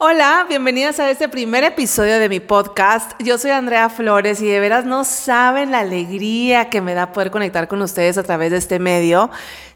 Hola, bienvenidas a este primer episodio de mi podcast. Yo soy Andrea Flores y de veras no saben la alegría que me da poder conectar con ustedes a través de este medio.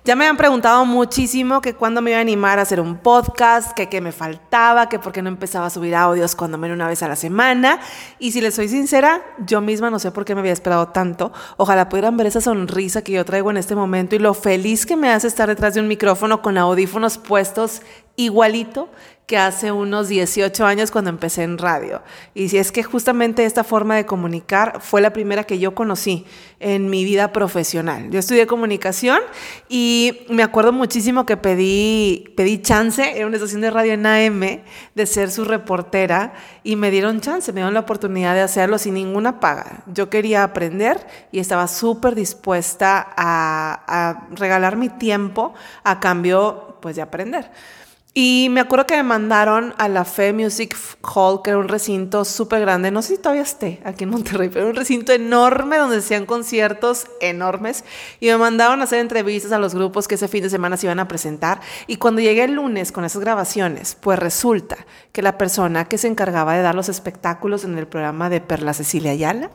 Ya me han preguntado muchísimo que cuándo me iba a animar a hacer un podcast, que qué me faltaba, que por qué no empezaba a subir audios cuando menos una vez a la semana. Y si les soy sincera, yo misma no sé por qué me había esperado tanto. Ojalá pudieran ver esa sonrisa que yo traigo en este momento y lo feliz que me hace estar detrás de un micrófono con audífonos puestos igualito que hace unos 18 años cuando empecé en radio. Y si es que justamente esta forma de comunicar fue la primera que yo conocí en mi vida profesional. Yo estudié comunicación y me acuerdo muchísimo que pedí, pedí chance en una estación de radio en AM de ser su reportera y me dieron chance, me dieron la oportunidad de hacerlo sin ninguna paga. Yo quería aprender y estaba súper dispuesta a, a regalar mi tiempo a cambio pues de aprender. Y me acuerdo que me mandaron a la Fe Music Hall, que era un recinto súper grande, no sé si todavía esté aquí en Monterrey, pero un recinto enorme donde se hacían conciertos enormes. Y me mandaron a hacer entrevistas a los grupos que ese fin de semana se iban a presentar. Y cuando llegué el lunes con esas grabaciones, pues resulta que la persona que se encargaba de dar los espectáculos en el programa de Perla Cecilia Ayala,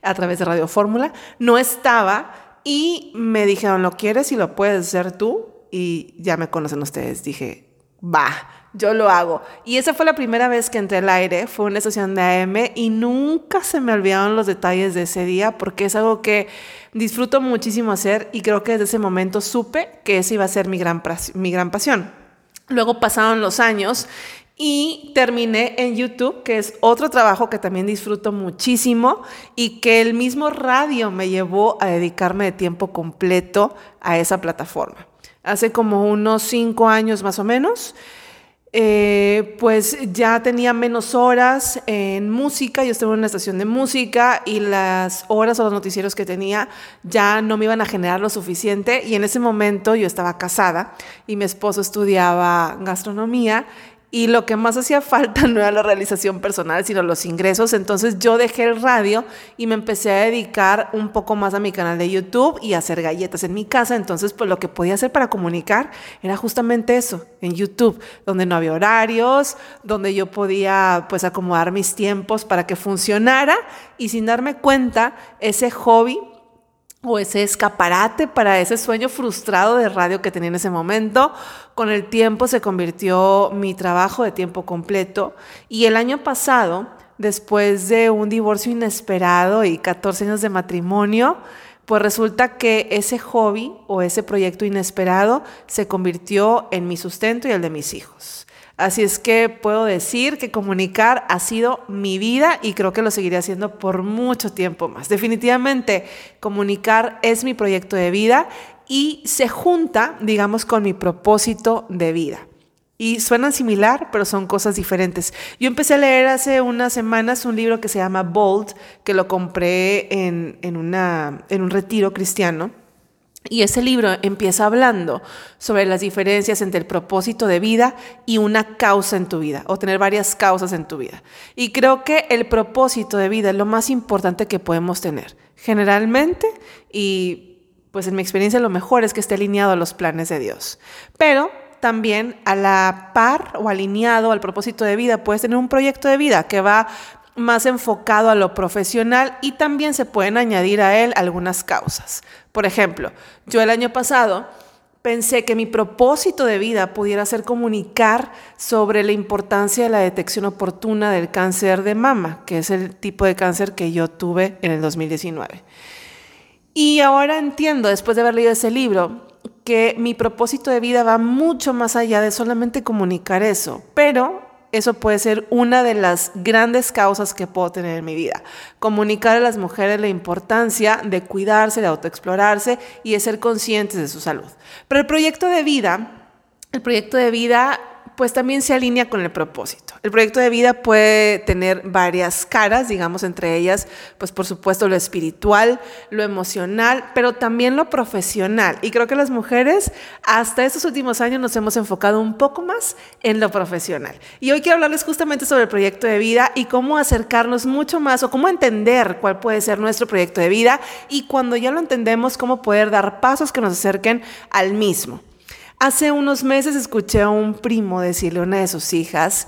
a través de Radio Fórmula, no estaba. Y me dijeron, ¿lo quieres y lo puedes hacer tú? Y ya me conocen ustedes. Dije, va, yo lo hago. Y esa fue la primera vez que entré al aire, fue una estación de AM y nunca se me olvidaron los detalles de ese día porque es algo que disfruto muchísimo hacer y creo que desde ese momento supe que esa iba a ser mi gran, mi gran pasión. Luego pasaron los años y terminé en YouTube, que es otro trabajo que también disfruto muchísimo y que el mismo radio me llevó a dedicarme de tiempo completo a esa plataforma hace como unos cinco años más o menos, eh, pues ya tenía menos horas en música, yo estaba en una estación de música y las horas o los noticieros que tenía ya no me iban a generar lo suficiente y en ese momento yo estaba casada y mi esposo estudiaba gastronomía y lo que más hacía falta no era la realización personal, sino los ingresos. Entonces yo dejé el radio y me empecé a dedicar un poco más a mi canal de YouTube y a hacer galletas en mi casa. Entonces, pues lo que podía hacer para comunicar era justamente eso, en YouTube, donde no había horarios, donde yo podía pues acomodar mis tiempos para que funcionara y sin darme cuenta, ese hobby o ese escaparate para ese sueño frustrado de radio que tenía en ese momento. Con el tiempo se convirtió mi trabajo de tiempo completo y el año pasado, después de un divorcio inesperado y 14 años de matrimonio, pues resulta que ese hobby o ese proyecto inesperado se convirtió en mi sustento y el de mis hijos. Así es que puedo decir que comunicar ha sido mi vida y creo que lo seguiré haciendo por mucho tiempo más. Definitivamente, comunicar es mi proyecto de vida y se junta, digamos, con mi propósito de vida. Y suenan similar, pero son cosas diferentes. Yo empecé a leer hace unas semanas un libro que se llama Bold, que lo compré en, en, una, en un retiro cristiano y ese libro empieza hablando sobre las diferencias entre el propósito de vida y una causa en tu vida, o tener varias causas en tu vida. Y creo que el propósito de vida es lo más importante que podemos tener. Generalmente, y pues en mi experiencia lo mejor es que esté alineado a los planes de Dios. Pero también a la par o alineado al propósito de vida, puedes tener un proyecto de vida que va más enfocado a lo profesional y también se pueden añadir a él algunas causas. Por ejemplo, yo el año pasado pensé que mi propósito de vida pudiera ser comunicar sobre la importancia de la detección oportuna del cáncer de mama, que es el tipo de cáncer que yo tuve en el 2019. Y ahora entiendo, después de haber leído ese libro, que mi propósito de vida va mucho más allá de solamente comunicar eso, pero eso puede ser una de las grandes causas que puedo tener en mi vida. Comunicar a las mujeres la importancia de cuidarse, de autoexplorarse y de ser conscientes de su salud. Pero el proyecto de vida, el proyecto de vida pues también se alinea con el propósito. El proyecto de vida puede tener varias caras, digamos, entre ellas, pues por supuesto lo espiritual, lo emocional, pero también lo profesional. Y creo que las mujeres hasta estos últimos años nos hemos enfocado un poco más en lo profesional. Y hoy quiero hablarles justamente sobre el proyecto de vida y cómo acercarnos mucho más o cómo entender cuál puede ser nuestro proyecto de vida y cuando ya lo entendemos, cómo poder dar pasos que nos acerquen al mismo. Hace unos meses escuché a un primo decirle a una de sus hijas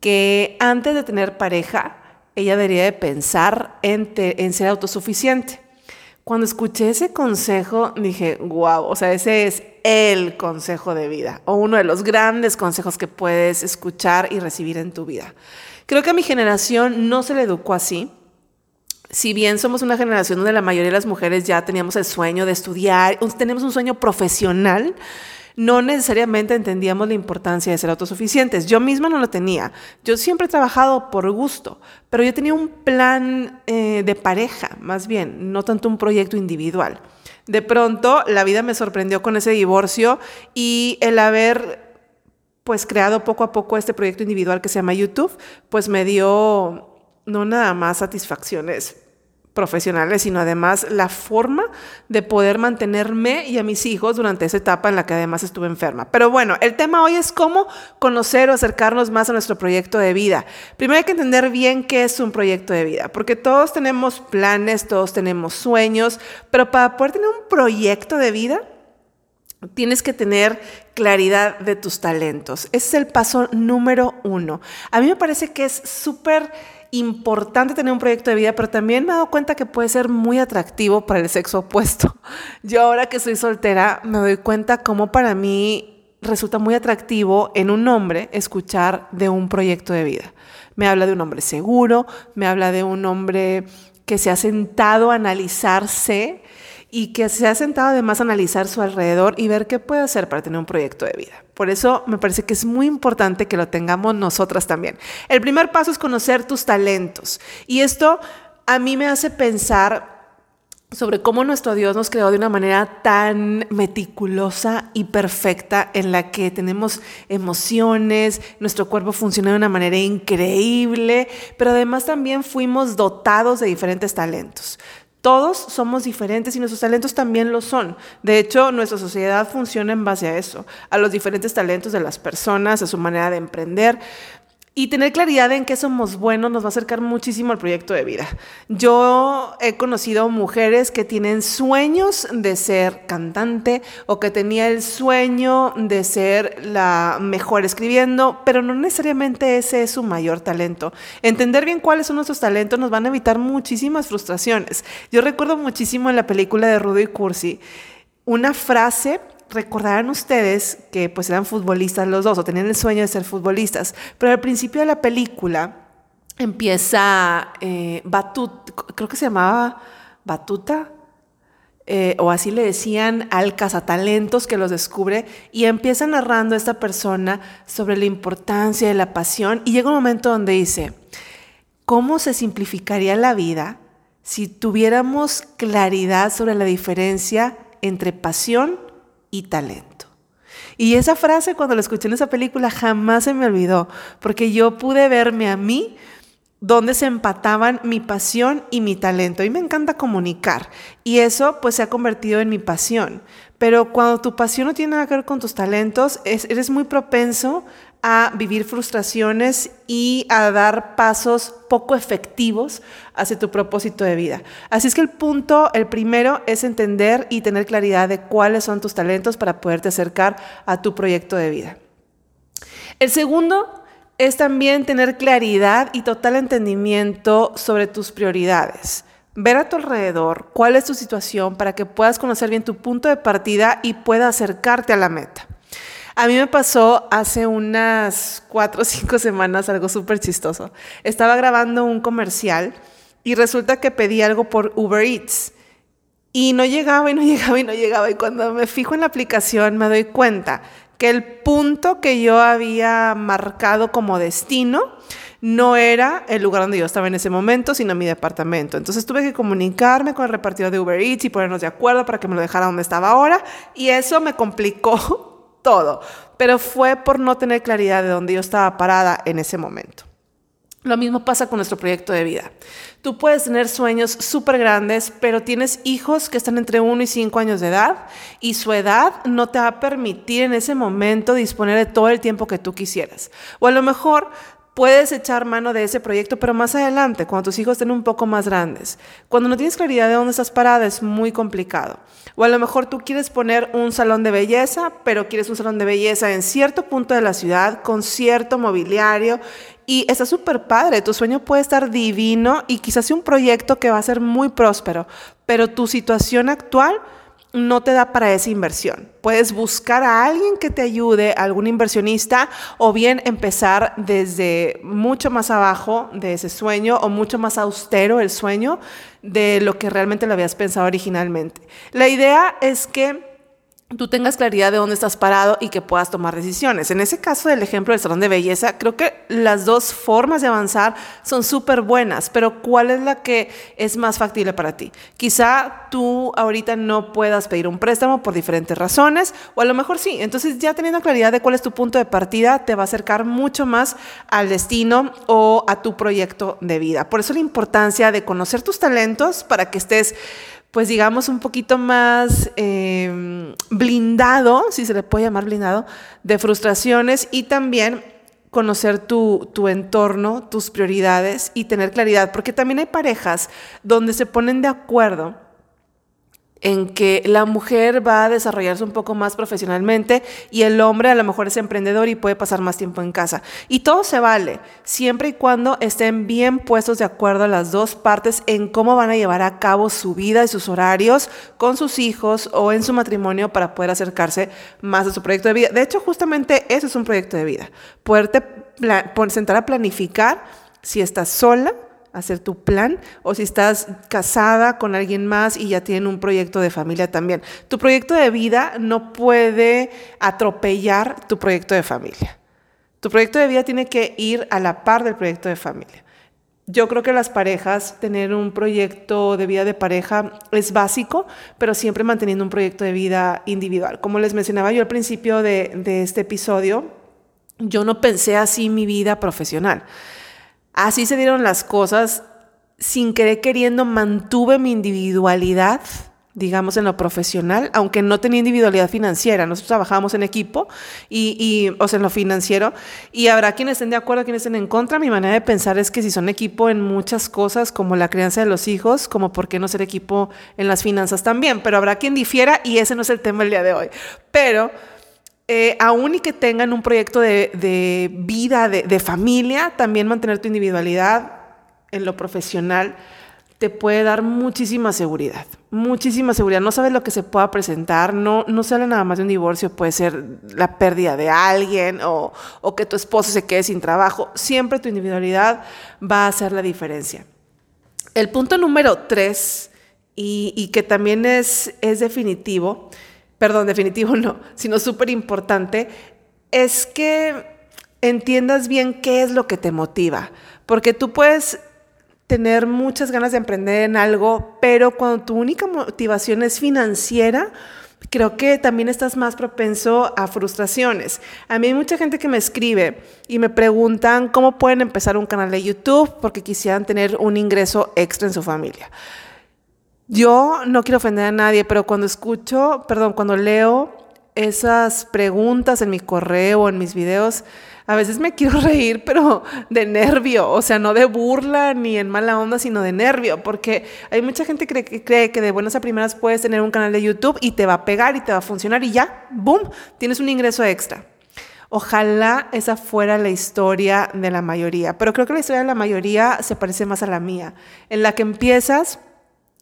que antes de tener pareja, ella debería de pensar en, en ser autosuficiente. Cuando escuché ese consejo, dije, wow, o sea, ese es el consejo de vida o uno de los grandes consejos que puedes escuchar y recibir en tu vida. Creo que a mi generación no se le educó así. Si bien somos una generación donde la mayoría de las mujeres ya teníamos el sueño de estudiar, tenemos un sueño profesional, no necesariamente entendíamos la importancia de ser autosuficientes. Yo misma no lo tenía. Yo siempre he trabajado por gusto, pero yo tenía un plan eh, de pareja, más bien, no tanto un proyecto individual. De pronto, la vida me sorprendió con ese divorcio y el haber pues creado poco a poco este proyecto individual que se llama YouTube, pues me dio no nada más satisfacciones profesionales, sino además la forma de poder mantenerme y a mis hijos durante esa etapa en la que además estuve enferma. Pero bueno, el tema hoy es cómo conocer o acercarnos más a nuestro proyecto de vida. Primero hay que entender bien qué es un proyecto de vida, porque todos tenemos planes, todos tenemos sueños, pero para poder tener un proyecto de vida, Tienes que tener claridad de tus talentos. Ese es el paso número uno. A mí me parece que es súper importante tener un proyecto de vida, pero también me he dado cuenta que puede ser muy atractivo para el sexo opuesto. Yo ahora que soy soltera me doy cuenta cómo para mí resulta muy atractivo en un hombre escuchar de un proyecto de vida. Me habla de un hombre seguro, me habla de un hombre que se ha sentado a analizarse y que se ha sentado además a analizar su alrededor y ver qué puede hacer para tener un proyecto de vida. Por eso me parece que es muy importante que lo tengamos nosotras también. El primer paso es conocer tus talentos y esto a mí me hace pensar sobre cómo nuestro Dios nos creó de una manera tan meticulosa y perfecta en la que tenemos emociones, nuestro cuerpo funciona de una manera increíble, pero además también fuimos dotados de diferentes talentos. Todos somos diferentes y nuestros talentos también lo son. De hecho, nuestra sociedad funciona en base a eso, a los diferentes talentos de las personas, a su manera de emprender. Y tener claridad en qué somos buenos nos va a acercar muchísimo al proyecto de vida. Yo he conocido mujeres que tienen sueños de ser cantante o que tenía el sueño de ser la mejor escribiendo, pero no necesariamente ese es su mayor talento. Entender bien cuáles son nuestros talentos nos van a evitar muchísimas frustraciones. Yo recuerdo muchísimo en la película de Rudo y Cursi una frase recordarán ustedes que pues eran futbolistas los dos o tenían el sueño de ser futbolistas, pero al principio de la película empieza eh, creo que se llamaba Batuta, eh, o así le decían al cazatalentos que los descubre, y empieza narrando a esta persona sobre la importancia de la pasión, y llega un momento donde dice, ¿cómo se simplificaría la vida si tuviéramos claridad sobre la diferencia entre pasión y talento. Y esa frase cuando la escuché en esa película jamás se me olvidó, porque yo pude verme a mí donde se empataban mi pasión y mi talento. Y me encanta comunicar. Y eso pues se ha convertido en mi pasión. Pero cuando tu pasión no tiene nada que ver con tus talentos, eres muy propenso a vivir frustraciones y a dar pasos poco efectivos hacia tu propósito de vida. Así es que el punto, el primero, es entender y tener claridad de cuáles son tus talentos para poderte acercar a tu proyecto de vida. El segundo es también tener claridad y total entendimiento sobre tus prioridades. Ver a tu alrededor cuál es tu situación para que puedas conocer bien tu punto de partida y pueda acercarte a la meta. A mí me pasó hace unas cuatro o cinco semanas algo súper chistoso. Estaba grabando un comercial y resulta que pedí algo por Uber Eats. Y no llegaba y no llegaba y no llegaba. Y cuando me fijo en la aplicación me doy cuenta que el punto que yo había marcado como destino no era el lugar donde yo estaba en ese momento, sino mi departamento. Entonces tuve que comunicarme con el repartidor de Uber Eats y ponernos de acuerdo para que me lo dejara donde estaba ahora. Y eso me complicó todo, pero fue por no tener claridad de dónde yo estaba parada en ese momento. Lo mismo pasa con nuestro proyecto de vida. Tú puedes tener sueños súper grandes, pero tienes hijos que están entre 1 y 5 años de edad y su edad no te va a permitir en ese momento disponer de todo el tiempo que tú quisieras. O a lo mejor puedes echar mano de ese proyecto, pero más adelante, cuando tus hijos estén un poco más grandes. Cuando no tienes claridad de dónde estás parada, es muy complicado. O a lo mejor tú quieres poner un salón de belleza, pero quieres un salón de belleza en cierto punto de la ciudad, con cierto mobiliario, y está súper padre. Tu sueño puede estar divino y quizás un proyecto que va a ser muy próspero, pero tu situación actual no te da para esa inversión. Puedes buscar a alguien que te ayude, algún inversionista, o bien empezar desde mucho más abajo de ese sueño o mucho más austero el sueño de lo que realmente lo habías pensado originalmente. La idea es que tú tengas claridad de dónde estás parado y que puedas tomar decisiones. En ese caso del ejemplo del salón de belleza, creo que las dos formas de avanzar son súper buenas, pero ¿cuál es la que es más factible para ti? Quizá tú ahorita no puedas pedir un préstamo por diferentes razones, o a lo mejor sí. Entonces ya teniendo claridad de cuál es tu punto de partida, te va a acercar mucho más al destino o a tu proyecto de vida. Por eso la importancia de conocer tus talentos para que estés pues digamos, un poquito más em, blindado, si se le puede llamar blindado, de frustraciones y también conocer tu, tu, entorno, tus prioridades y tener claridad, porque también hay parejas donde se ponen de acuerdo en que la mujer va a desarrollarse un poco más profesionalmente y el hombre a lo mejor es emprendedor y puede pasar más tiempo en casa. Y todo se vale, siempre y cuando estén bien puestos de acuerdo las dos partes en cómo van a llevar a cabo su vida y sus horarios con sus hijos o en su matrimonio para poder acercarse más a su proyecto de vida. De hecho, justamente eso es un proyecto de vida, poderte sentar a planificar si estás sola, hacer tu plan o si estás casada con alguien más y ya tienen un proyecto de familia también. Tu proyecto de vida no puede atropellar tu proyecto de familia. Tu proyecto de vida tiene que ir a la par del proyecto de familia. Yo creo que las parejas, tener un proyecto de vida de pareja es básico, pero siempre manteniendo un proyecto de vida individual. Como les mencionaba yo al principio de, de este episodio, yo no pensé así mi vida profesional. Así se dieron las cosas, sin querer queriendo mantuve mi individualidad, digamos, en lo profesional, aunque no tenía individualidad financiera. Nosotros trabajábamos en equipo y, o sea, en lo financiero. Y habrá quienes estén de acuerdo, quienes estén en contra. Mi manera de pensar es que si son equipo en muchas cosas, como la crianza de los hijos, como por qué no ser equipo en las finanzas también. Pero habrá quien difiera y ese no es el tema del día de hoy. Pero eh, aún y que tengan un proyecto de, vida, de, familia, también mantener tu individualidad en lo profesional te puede dar muchísima seguridad, muchísima seguridad. No sabes lo que se pueda presentar, no, no se habla nada más de un divorcio, puede ser la pérdida de alguien o, que tu esposo se quede sin trabajo. Siempre tu individualidad va a hacer la diferencia. El punto número tres, y, que también es definitivo, perdón, definitivo no, sino súper importante, es que entiendas bien qué es lo que te motiva. Porque tú puedes tener muchas ganas de emprender en algo, pero cuando tu única motivación es financiera, creo que también estás más propenso a frustraciones. A mí hay mucha gente que me escribe y me preguntan cómo pueden empezar un canal de YouTube porque quisieran tener un ingreso extra en su familia. Yo no quiero ofender a nadie, pero cuando escucho, perdón, cuando leo esas preguntas en mi correo o en mis videos, a veces me quiero reír, pero de nervio, o sea, no de burla ni en mala onda, sino de nervio, porque hay mucha gente que cree, que de buenas a primeras puedes tener un canal de YouTube y te va a pegar y te va a funcionar y ya, ¡boom!, tienes un ingreso extra. Ojalá esa fuera la historia de la mayoría, pero creo que la historia de la mayoría se parece más a la mía, en la que empiezas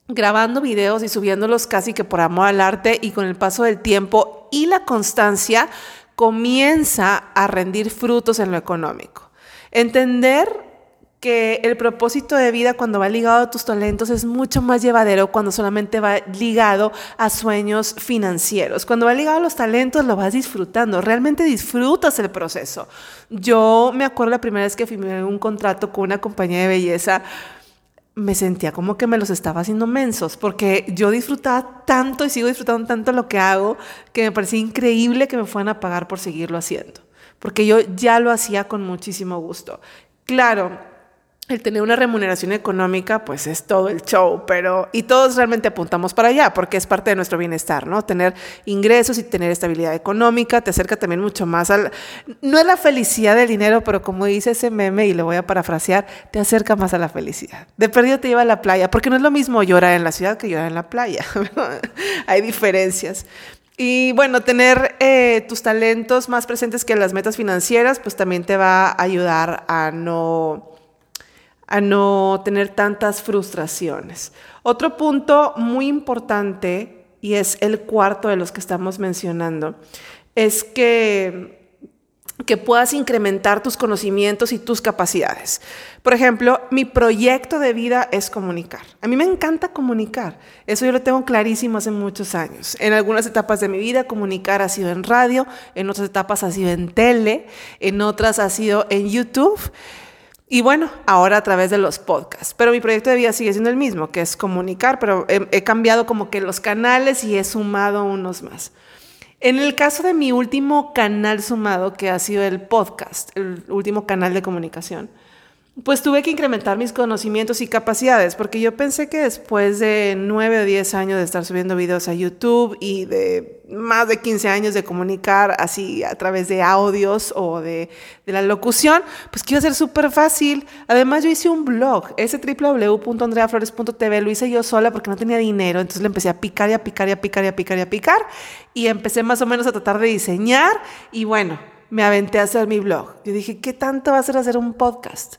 grabando videos y subiéndolos casi que por amor al arte y con el paso del tiempo y la constancia comienza a rendir frutos en lo económico. Entender que el propósito de vida cuando va ligado a tus talentos es mucho más llevadero cuando solamente va ligado a sueños financieros. Cuando va ligado a los talentos lo vas disfrutando, realmente disfrutas el proceso. Yo me acuerdo la primera vez que firmé un contrato con una compañía de belleza, me sentía como que me los estaba haciendo mensos, porque yo disfrutaba tanto y sigo disfrutando tanto lo que hago, que me parecía increíble que me fueran a pagar por seguirlo haciendo, porque yo ya lo hacía con muchísimo gusto. Claro, el tener una remuneración económica, pues es todo el show, pero y todos realmente apuntamos para allá, porque es parte de nuestro bienestar, ¿no? Tener ingresos y tener estabilidad económica te acerca también mucho más al, no es la felicidad del dinero, pero como dice ese meme, y le voy a parafrasear, te acerca más a la felicidad. De perdido te lleva a la playa, porque no es lo mismo llorar en la ciudad que llorar en la playa, hay diferencias. Y bueno, tener eh, tus talentos más presentes que las metas financieras, pues también te va a ayudar a no a no tener tantas frustraciones. Otro punto muy importante, y es el cuarto de los que estamos mencionando, es que, que puedas incrementar tus conocimientos y tus capacidades. Por ejemplo, mi proyecto de vida es comunicar. A mí me encanta comunicar. Eso yo lo tengo clarísimo hace muchos años. En algunas etapas de mi vida, comunicar ha sido en radio, en otras etapas ha sido en tele, en otras ha sido en YouTube. Y bueno, ahora a través de los podcasts. Pero mi proyecto de vida sigue siendo el mismo, que es comunicar, pero he, cambiado como que los canales y he sumado unos más. En el caso de mi último canal sumado, que ha sido el podcast, el último canal de comunicación, pues tuve que incrementar mis conocimientos y capacidades, porque yo pensé que después de nueve o diez años de estar subiendo videos a YouTube y de más de 15 años de comunicar así a través de audios o de, la locución, pues a ser súper fácil. Además, yo hice un blog, ese www.andreaflores.tv, lo hice yo sola porque no tenía dinero, entonces le empecé a picar y a picar y a picar y a picar y a picar, y empecé más o menos a tratar de diseñar, y bueno, me aventé a hacer mi blog. Yo dije, ¿qué tanto va a ser hacer un podcast?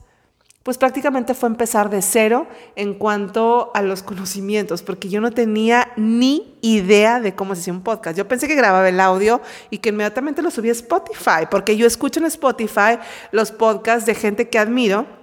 Pues prácticamente fue empezar de cero en cuanto a los conocimientos, porque yo no tenía ni idea de cómo se hacía un podcast. Yo pensé que grababa el audio y que inmediatamente lo subía a Spotify, porque yo escucho en Spotify los podcasts de gente que admiro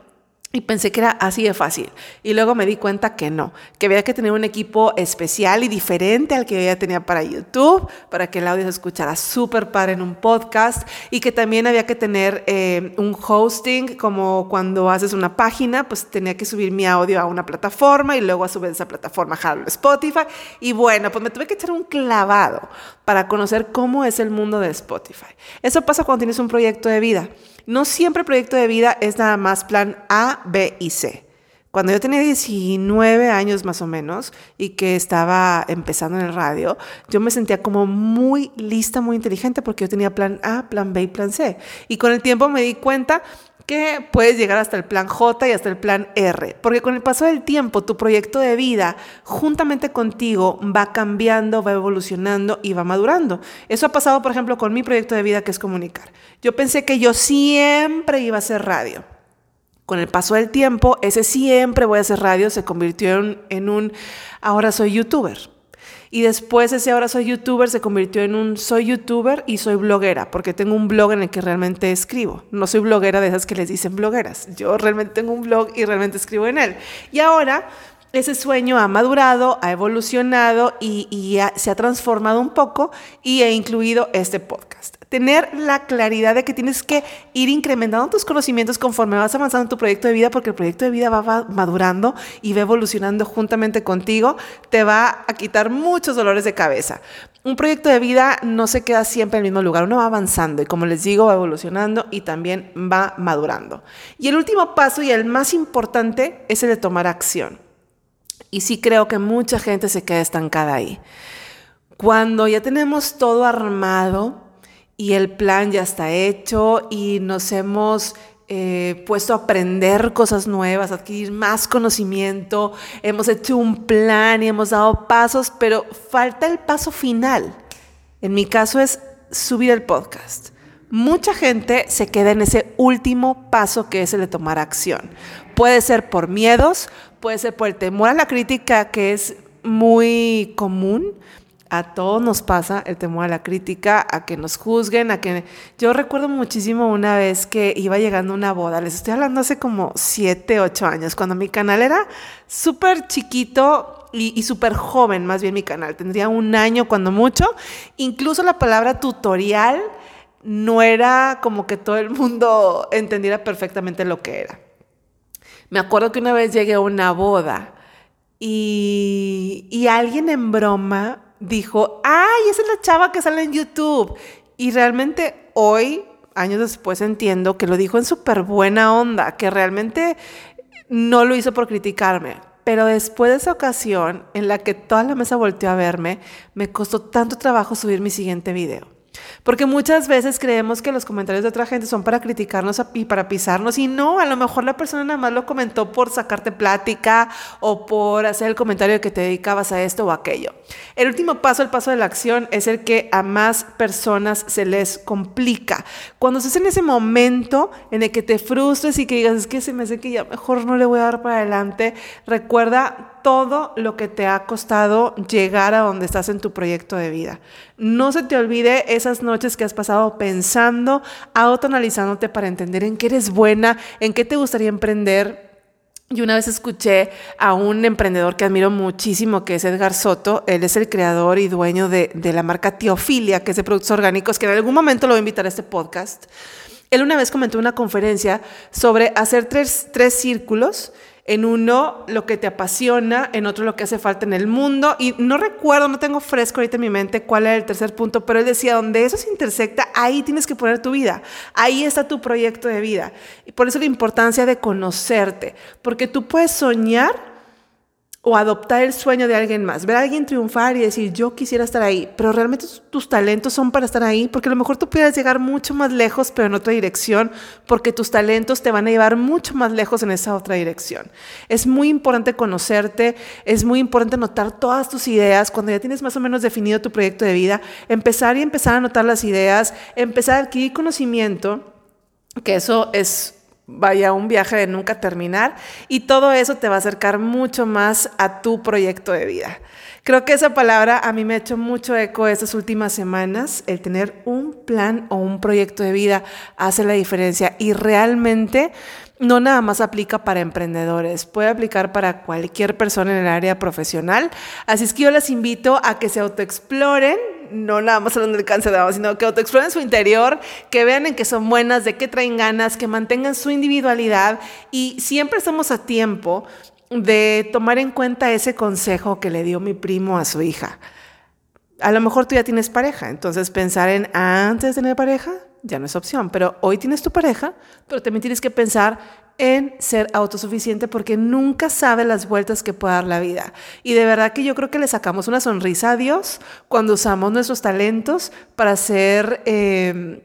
y pensé que era así de fácil. Y luego me di cuenta que no, que había que tener un equipo especial y diferente al que yo ya tenía para YouTube, para que el audio se escuchara súper padre en un podcast y que también había que tener eh, un hosting, como cuando haces una página, pues tenía que subir mi audio a una plataforma y luego a subir esa plataforma a Spotify. Y bueno, pues me tuve que echar un clavado para conocer cómo es el mundo de Spotify. Eso pasa cuando tienes un proyecto de vida. No siempre el proyecto de vida es nada más plan A, B y C. Cuando yo tenía 19 años más o menos y que estaba empezando en el radio, yo me sentía como muy lista, muy inteligente porque yo tenía plan A, plan B y plan C. Y con el tiempo me di cuenta que puedes llegar hasta el plan J y hasta el plan R, porque con el paso del tiempo tu proyecto de vida juntamente contigo va cambiando, va evolucionando y va madurando. Eso ha pasado, por ejemplo, con mi proyecto de vida que es comunicar. Yo pensé que yo siempre iba a hacer radio. Con el paso del tiempo, ese siempre voy a hacer radio se convirtió en, en un ahora soy youtuber. Y después ese ahora soy youtuber se convirtió en un soy youtuber y soy bloguera, porque tengo un blog en el que realmente escribo. No soy bloguera de esas que les dicen blogueras. Yo realmente tengo un blog y realmente escribo en él. Y ahora ese sueño ha madurado, ha evolucionado y, se ha transformado un poco y he incluido este podcast. Tener la claridad de que tienes que ir incrementando tus conocimientos conforme vas avanzando en tu proyecto de vida, porque el proyecto de vida va madurando y va evolucionando juntamente contigo, te va a quitar muchos dolores de cabeza. Un proyecto de vida no se queda siempre en el mismo lugar, uno va avanzando y como les digo, va evolucionando y también va madurando. Y el último paso y el más importante es el de tomar acción. Y sí creo que mucha gente se queda estancada ahí. Cuando ya tenemos todo armado y el plan ya está hecho y nos hemos eh, puesto a aprender cosas nuevas, adquirir más conocimiento, hemos hecho un plan y hemos dado pasos, pero falta el paso final. En mi caso es subir el podcast. Mucha gente se queda en ese último paso que es el de tomar acción. Puede ser por miedos, puede ser por el temor a la crítica, que es muy común. A todos nos pasa el temor a la crítica, a que nos juzguen, a que... Yo recuerdo muchísimo una vez que iba llegando una boda, les estoy hablando hace como 7, 8 años, cuando mi canal era súper chiquito y, y súper joven, más bien mi canal, tendría un año cuando mucho. Incluso la palabra tutorial no era como que todo el mundo entendiera perfectamente lo que era. Me acuerdo que una vez llegué a una boda y, alguien en broma dijo, ay, esa es la chava que sale en YouTube. Y realmente hoy, años después, entiendo que lo dijo en súper buena onda, que realmente no lo hizo por criticarme. Pero después de esa ocasión en la que toda la mesa volteó a verme, me costó tanto trabajo subir mi siguiente video. Porque muchas veces creemos que los comentarios de otra gente son para criticarnos y para pisarnos y no, a lo mejor la persona nada más lo comentó por sacarte plática o por hacer el comentario de que te dedicabas a esto o aquello. El último paso, el paso de la acción, es el que a más personas se les complica. Cuando estás en ese momento en el que te frustres y que digas, es que se me hace que ya mejor no le voy a dar para adelante, recuerda todo lo que te ha costado llegar a donde estás en tu proyecto de vida. No se te olvide esas noches que has pasado pensando, autoanalizándote para entender en qué eres buena, en qué te gustaría emprender. Y una vez escuché a un emprendedor que admiro muchísimo, que es Edgar Soto. Él es el creador y dueño de, la marca Teofilia, que es de productos orgánicos, que en algún momento lo voy a invitar a este podcast. Él una vez comentó en una conferencia sobre hacer tres, tres círculos en uno lo que te apasiona, en otro lo que hace falta en el mundo. Y no recuerdo, no tengo fresco ahorita en mi mente cuál era el tercer punto, pero él decía, donde eso se intersecta, ahí tienes que poner tu vida. Ahí está tu proyecto de vida. Y por eso la importancia de conocerte, porque tú puedes soñar o adoptar el sueño de alguien más, ver a alguien triunfar y decir, yo quisiera estar ahí, pero realmente tus talentos son para estar ahí, porque a lo mejor tú puedes llegar mucho más lejos, pero en otra dirección, porque tus talentos te van a llevar mucho más lejos en esa otra dirección. Es muy importante conocerte, es muy importante anotar todas tus ideas, cuando ya tienes más o menos definido tu proyecto de vida, empezar y empezar a anotar las ideas, empezar a adquirir conocimiento, que eso es vaya un viaje de nunca terminar y todo eso te va a acercar mucho más a tu proyecto de vida. Creo que esa palabra a mí me ha hecho mucho eco estas últimas semanas. El tener un plan o un proyecto de vida hace la diferencia y realmente no nada más aplica para emprendedores, puede aplicar para cualquier persona en el área profesional. Así es que yo les invito a que se autoexploren, no nada más hablando del cáncer de mama, sino que autoexploren su interior, que vean en qué son buenas, de qué traen ganas, que mantengan su individualidad y siempre estamos a tiempo de tomar en cuenta ese consejo que le dio mi primo a su hija. A lo mejor tú ya tienes pareja, entonces pensar en antes de tener pareja ya no es opción, pero hoy tienes tu pareja, pero también tienes que pensar en ser autosuficiente porque nunca sabe las vueltas que puede dar la vida. Y de verdad que yo creo que le sacamos una sonrisa a Dios cuando usamos nuestros talentos para hacer, em,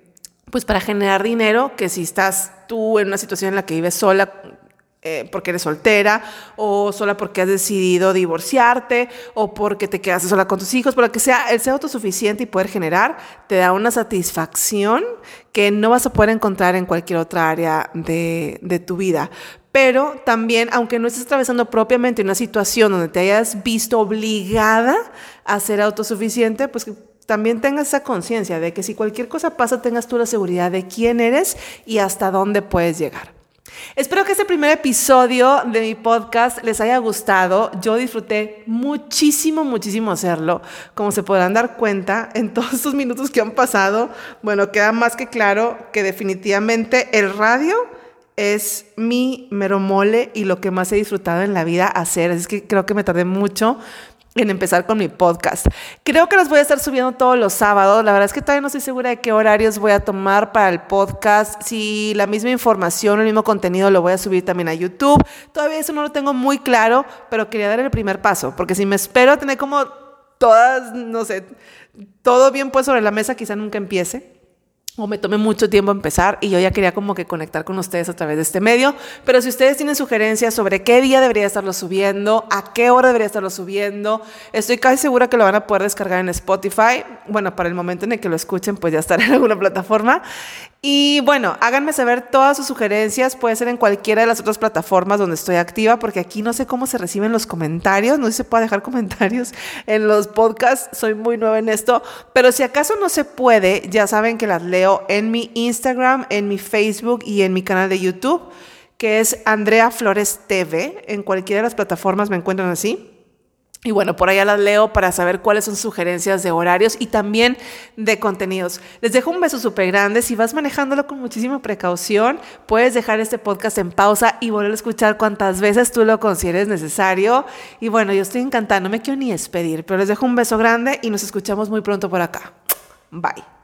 pues para generar dinero, que si estás tú en una situación en la que vives sola, eh, porque eres soltera o sola porque has decidido divorciarte o porque te quedas sola con tus hijos, por lo que sea, el ser autosuficiente y poder generar te da una satisfacción que no vas a poder encontrar en cualquier otra área de, de tu vida. Pero también, aunque no estés atravesando propiamente una situación donde te hayas visto obligada a ser autosuficiente, pues que también tengas esa conciencia de que si cualquier cosa pasa, tengas tú la seguridad de quién eres y hasta dónde puedes llegar. Espero que este primer episodio de mi podcast les haya gustado. Yo disfruté muchísimo, muchísimo hacerlo. Como se podrán dar cuenta en todos estos minutos que han pasado, bueno, queda más que claro que definitivamente el radio es mi mero mole y lo que más he disfrutado en la vida hacer. Así que creo que me tardé mucho, en empezar con mi podcast. Creo que los voy a estar subiendo todos los sábados. La verdad es que todavía no estoy segura de qué horarios voy a tomar para el podcast. Si la misma información, el mismo contenido lo voy a subir también a YouTube. Todavía eso no lo tengo muy claro, pero quería dar el primer paso, porque si me espero tener como todas, no sé, todo bien pues sobre la mesa, quizá nunca empiece o me tome mucho tiempo empezar y yo ya quería como que conectar con ustedes a través de este medio. Pero si ustedes tienen sugerencias sobre qué día debería estarlo subiendo, a qué hora debería estarlo subiendo, estoy casi segura que lo van a poder descargar en Spotify. Bueno, para el momento en el que lo escuchen, pues ya estará en alguna plataforma. Y bueno, háganme saber todas sus sugerencias, puede ser en cualquiera de las otras plataformas donde estoy activa, porque aquí no sé cómo se reciben los comentarios, no sé si se puede dejar comentarios en los podcasts, soy muy nueva en esto, pero si acaso no se puede, ya saben que las leo en mi Instagram, en mi Facebook y en mi canal de YouTube, que es Andrea Flores TV, en cualquiera de las plataformas me encuentran así. Y bueno, por allá las leo para saber cuáles son sugerencias de horarios y también de contenidos. Les dejo un beso súper grande. Si vas manejándolo con muchísima precaución, puedes dejar este podcast en pausa y volver a escuchar cuantas veces tú lo consideres necesario. Y bueno, yo estoy encantada, no me quiero ni despedir, pero les dejo un beso grande y nos escuchamos muy pronto por acá. Bye.